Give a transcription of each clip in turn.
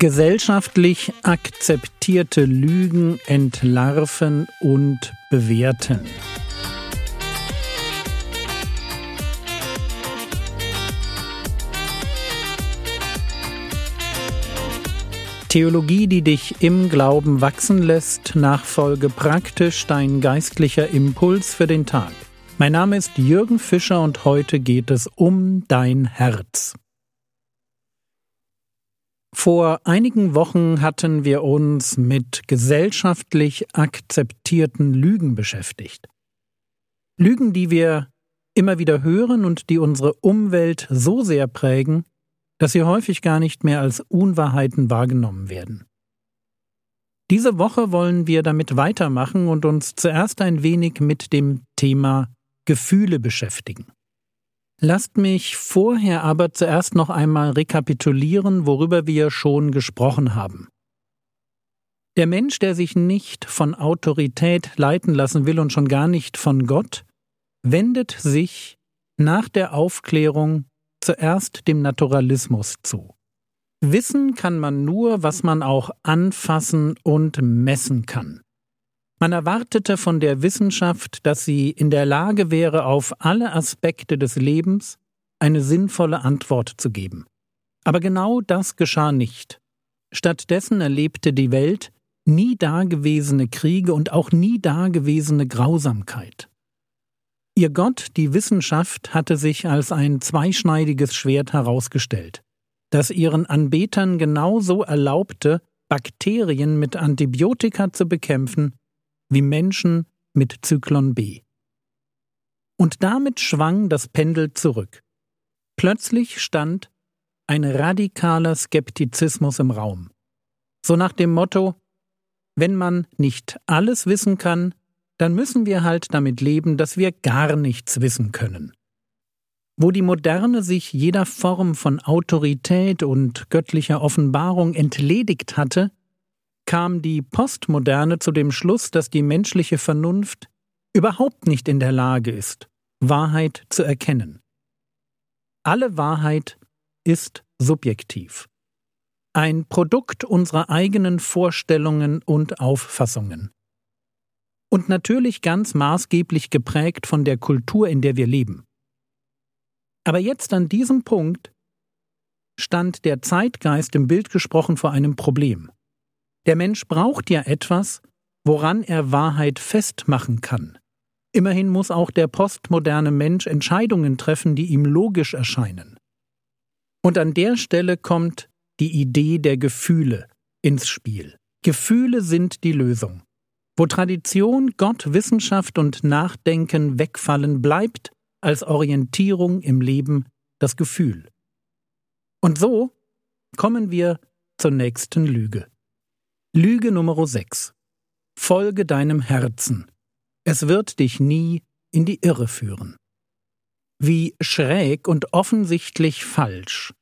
Gesellschaftlich akzeptierte Lügen entlarven und bewerten. Theologie, die dich im Glauben wachsen lässt, nachfolge praktisch dein geistlicher Impuls für den Tag. Mein Name ist Jürgen Fischer und heute geht es um dein Herz. Vor einigen Wochen hatten wir uns mit gesellschaftlich akzeptierten Lügen beschäftigt. Lügen, die wir immer wieder hören und die unsere Umwelt so sehr prägen, dass sie häufig gar nicht mehr als Unwahrheiten wahrgenommen werden. Diese Woche wollen wir damit weitermachen und uns zuerst ein wenig mit dem Thema Gefühle beschäftigen. Lasst mich vorher aber zuerst noch einmal rekapitulieren, worüber wir schon gesprochen haben. Der Mensch, der sich nicht von Autorität leiten lassen will und schon gar nicht von Gott, wendet sich nach der Aufklärung zuerst dem Naturalismus zu. Wissen kann man nur, was man auch anfassen und messen kann. Man erwartete von der Wissenschaft, dass sie in der Lage wäre, auf alle Aspekte des Lebens eine sinnvolle Antwort zu geben. Aber genau das geschah nicht. Stattdessen erlebte die Welt nie dagewesene Kriege und auch nie dagewesene Grausamkeit. Ihr Gott, die Wissenschaft, hatte sich als ein zweischneidiges Schwert herausgestellt, das ihren Anbetern genauso erlaubte, Bakterien mit Antibiotika zu bekämpfen, wie Menschen mit Zyklon B. Und damit schwang das Pendel zurück. Plötzlich stand ein radikaler Skeptizismus im Raum. So nach dem Motto, wenn man nicht alles wissen kann, dann müssen wir halt damit leben, dass wir gar nichts wissen können. Wo die Moderne sich jeder Form von Autorität und göttlicher Offenbarung entledigt hatte, kam die Postmoderne zu dem Schluss, dass die menschliche Vernunft überhaupt nicht in der Lage ist, Wahrheit zu erkennen. Alle Wahrheit ist subjektiv, ein Produkt unserer eigenen Vorstellungen und Auffassungen und natürlich ganz maßgeblich geprägt von der Kultur, in der wir leben. Aber jetzt an diesem Punkt stand der Zeitgeist im Bild gesprochen vor einem Problem. Der Mensch braucht ja etwas, woran er Wahrheit festmachen kann. Immerhin muss auch der postmoderne Mensch Entscheidungen treffen, die ihm logisch erscheinen. Und an der Stelle kommt die Idee der Gefühle ins Spiel. Gefühle sind die Lösung. Wo Tradition, Gott, Wissenschaft und Nachdenken wegfallen, bleibt als Orientierung im Leben das Gefühl. Und so kommen wir zur nächsten Lüge. Lüge Nummer 6. Folge deinem Herzen. Es wird dich nie in die Irre führen. Wie schräg und offensichtlich falsch.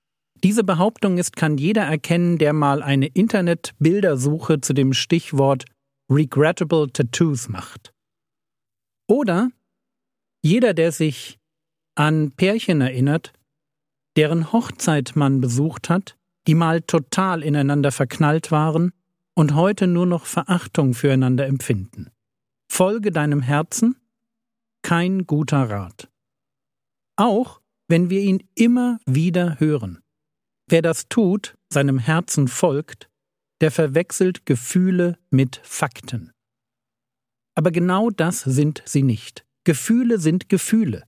Diese Behauptung ist, kann jeder erkennen, der mal eine Internetbildersuche zu dem Stichwort regrettable Tattoos macht. Oder jeder, der sich an Pärchen erinnert, deren Hochzeit man besucht hat, die mal total ineinander verknallt waren und heute nur noch Verachtung füreinander empfinden. Folge deinem Herzen, kein guter Rat. Auch wenn wir ihn immer wieder hören. Wer das tut, seinem Herzen folgt, der verwechselt Gefühle mit Fakten. Aber genau das sind sie nicht. Gefühle sind Gefühle.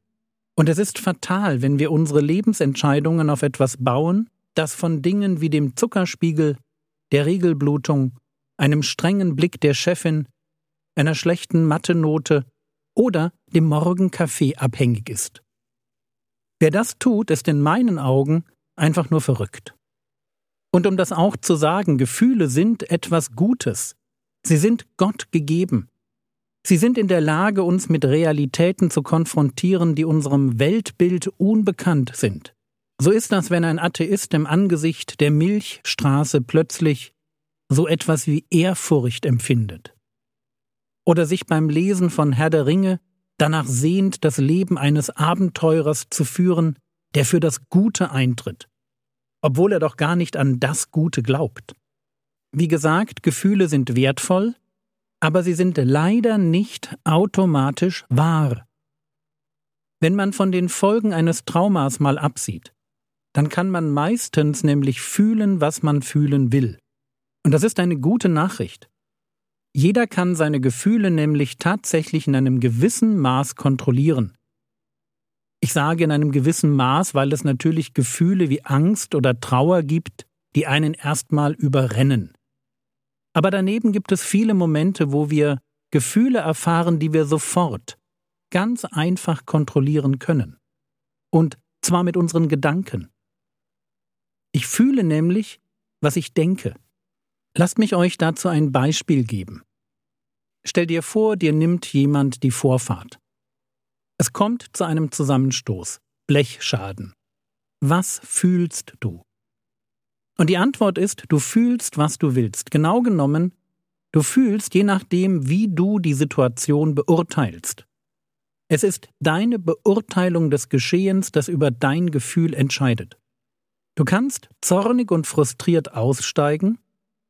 Und es ist fatal, wenn wir unsere Lebensentscheidungen auf etwas bauen, das von Dingen wie dem Zuckerspiegel, der Regelblutung, einem strengen Blick der Chefin, einer schlechten Mathe-Note oder dem Morgenkaffee abhängig ist. Wer das tut, ist in meinen Augen einfach nur verrückt. Und um das auch zu sagen, Gefühle sind etwas Gutes. Sie sind Gott gegeben. Sie sind in der Lage, uns mit Realitäten zu konfrontieren, die unserem Weltbild unbekannt sind. So ist das, wenn ein Atheist im Angesicht der Milchstraße plötzlich so etwas wie Ehrfurcht empfindet. Oder sich beim Lesen von Herr der Ringe danach sehnt, das Leben eines Abenteurers zu führen, der für das Gute eintritt obwohl er doch gar nicht an das Gute glaubt. Wie gesagt, Gefühle sind wertvoll, aber sie sind leider nicht automatisch wahr. Wenn man von den Folgen eines Traumas mal absieht, dann kann man meistens nämlich fühlen, was man fühlen will. Und das ist eine gute Nachricht. Jeder kann seine Gefühle nämlich tatsächlich in einem gewissen Maß kontrollieren. Ich sage in einem gewissen Maß, weil es natürlich Gefühle wie Angst oder Trauer gibt, die einen erstmal überrennen. Aber daneben gibt es viele Momente, wo wir Gefühle erfahren, die wir sofort, ganz einfach kontrollieren können. Und zwar mit unseren Gedanken. Ich fühle nämlich, was ich denke. Lasst mich euch dazu ein Beispiel geben. Stell dir vor, dir nimmt jemand die Vorfahrt. Es kommt zu einem Zusammenstoß, Blechschaden. Was fühlst du? Und die Antwort ist, du fühlst, was du willst. Genau genommen, du fühlst je nachdem, wie du die Situation beurteilst. Es ist deine Beurteilung des Geschehens, das über dein Gefühl entscheidet. Du kannst zornig und frustriert aussteigen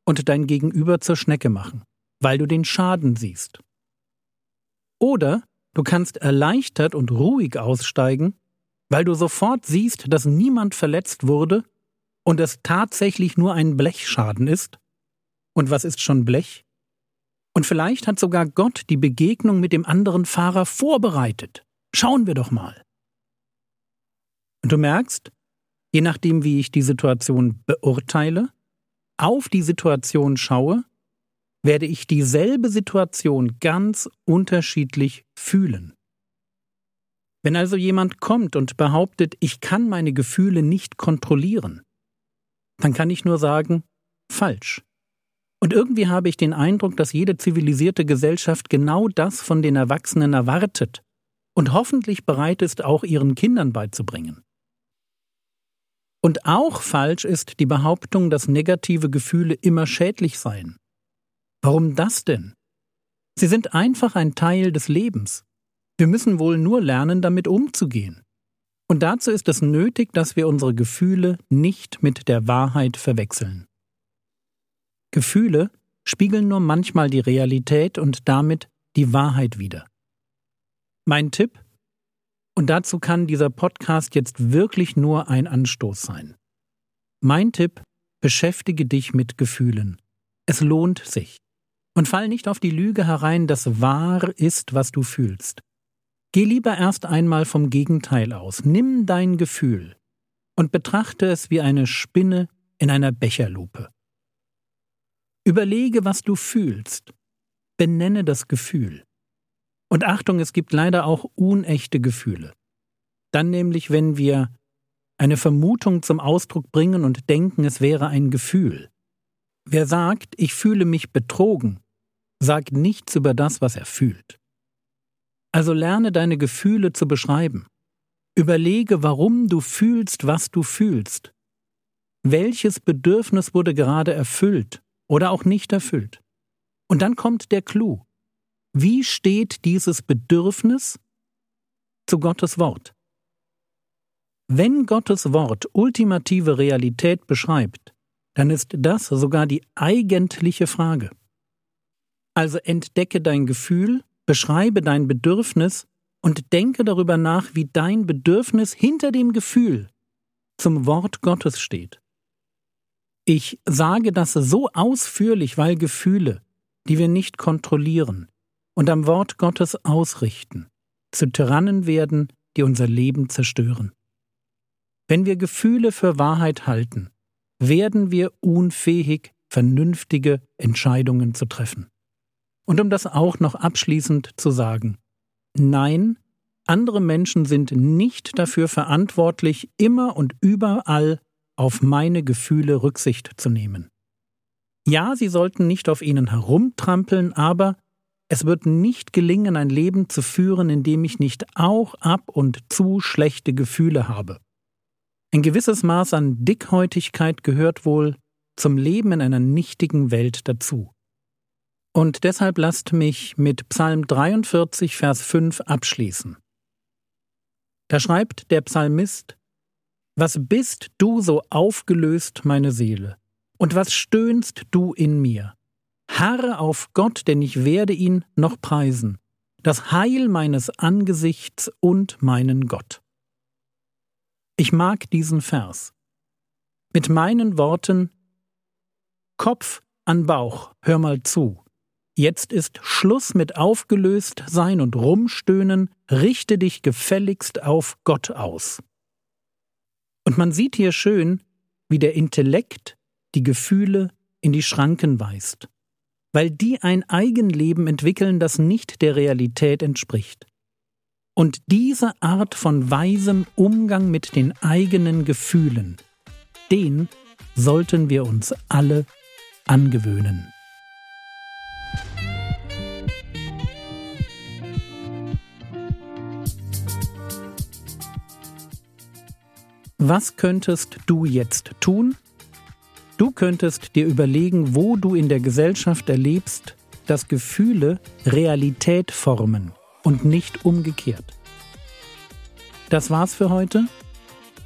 und dein Gegenüber zur Schnecke machen, weil du den Schaden siehst. Oder du kannst erleichtert und ruhig aussteigen, weil du sofort siehst, dass niemand verletzt wurde und es tatsächlich nur ein Blechschaden ist. Und was ist schon Blech? Und vielleicht hat sogar Gott die Begegnung mit dem anderen Fahrer vorbereitet. Schauen wir doch mal. Und du merkst, je nachdem, wie ich die Situation beurteile, auf die Situation schaue, werde ich dieselbe Situation ganz unterschiedlich fühlen. Wenn also jemand kommt und behauptet, ich kann meine Gefühle nicht kontrollieren, dann kann ich nur sagen, falsch. Und irgendwie habe ich den Eindruck, dass jede zivilisierte Gesellschaft genau das von den Erwachsenen erwartet und hoffentlich bereit ist, auch ihren Kindern beizubringen. Und auch falsch ist die Behauptung, dass negative Gefühle immer schädlich seien. Warum das denn? Sie sind einfach ein Teil des Lebens. Wir müssen wohl nur lernen, damit umzugehen. Und dazu ist es nötig, dass wir unsere Gefühle nicht mit der Wahrheit verwechseln. Gefühle spiegeln nur manchmal die Realität und damit die Wahrheit wider. Mein Tipp und dazu kann dieser Podcast jetzt wirklich nur ein Anstoß sein. Mein Tipp, beschäftige dich mit Gefühlen. Es lohnt sich. Und fall nicht auf die Lüge herein, dass wahr ist, was du fühlst. Geh lieber erst einmal vom Gegenteil aus. Nimm dein Gefühl und betrachte es wie eine Spinne in einer Becherlupe. Überlege, was du fühlst. Benenne das Gefühl. Und Achtung, es gibt leider auch unechte Gefühle. Dann nämlich, wenn wir eine Vermutung zum Ausdruck bringen und denken, es wäre ein Gefühl. Wer sagt, ich fühle mich betrogen, sagt nichts über das, was er fühlt. Also lerne deine Gefühle zu beschreiben. Überlege, warum du fühlst, was du fühlst. Welches Bedürfnis wurde gerade erfüllt oder auch nicht erfüllt? Und dann kommt der Clou. Wie steht dieses Bedürfnis zu Gottes Wort? Wenn Gottes Wort ultimative Realität beschreibt, dann ist das sogar die eigentliche Frage. Also entdecke dein Gefühl, beschreibe dein Bedürfnis und denke darüber nach, wie dein Bedürfnis hinter dem Gefühl zum Wort Gottes steht. Ich sage das so ausführlich, weil Gefühle, die wir nicht kontrollieren, und am Wort Gottes ausrichten, zu Tyrannen werden, die unser Leben zerstören. Wenn wir Gefühle für Wahrheit halten, werden wir unfähig, vernünftige Entscheidungen zu treffen. Und um das auch noch abschließend zu sagen, nein, andere Menschen sind nicht dafür verantwortlich, immer und überall auf meine Gefühle Rücksicht zu nehmen. Ja, sie sollten nicht auf ihnen herumtrampeln, aber es wird nicht gelingen, ein Leben zu führen, in dem ich nicht auch ab und zu schlechte Gefühle habe. Ein gewisses Maß an Dickhäutigkeit gehört wohl zum Leben in einer nichtigen Welt dazu. Und deshalb lasst mich mit Psalm 43, Vers 5 abschließen. Da schreibt der Psalmist, Was bist du so aufgelöst, meine Seele? Und was stöhnst du in mir? Harre auf Gott, denn ich werde ihn noch preisen, das Heil meines Angesichts und meinen Gott. Ich mag diesen Vers. Mit meinen Worten Kopf an Bauch, hör mal zu. Jetzt ist Schluss mit aufgelöst sein und rumstöhnen, richte dich gefälligst auf Gott aus. Und man sieht hier schön, wie der Intellekt die Gefühle in die Schranken weist, weil die ein Eigenleben entwickeln, das nicht der Realität entspricht. Und diese Art von weisem Umgang mit den eigenen Gefühlen, den sollten wir uns alle angewöhnen. Was könntest du jetzt tun? Du könntest dir überlegen, wo du in der Gesellschaft erlebst, dass Gefühle Realität formen und nicht umgekehrt. Das war's für heute.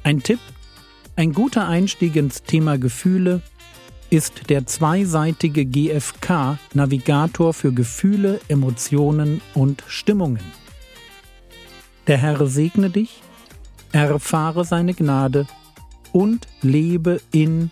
Ein Tipp, ein guter Einstieg ins Thema Gefühle ist der zweiseitige GFK Navigator für Gefühle, Emotionen und Stimmungen. Der Herr segne dich erfahre seine Gnade und lebe in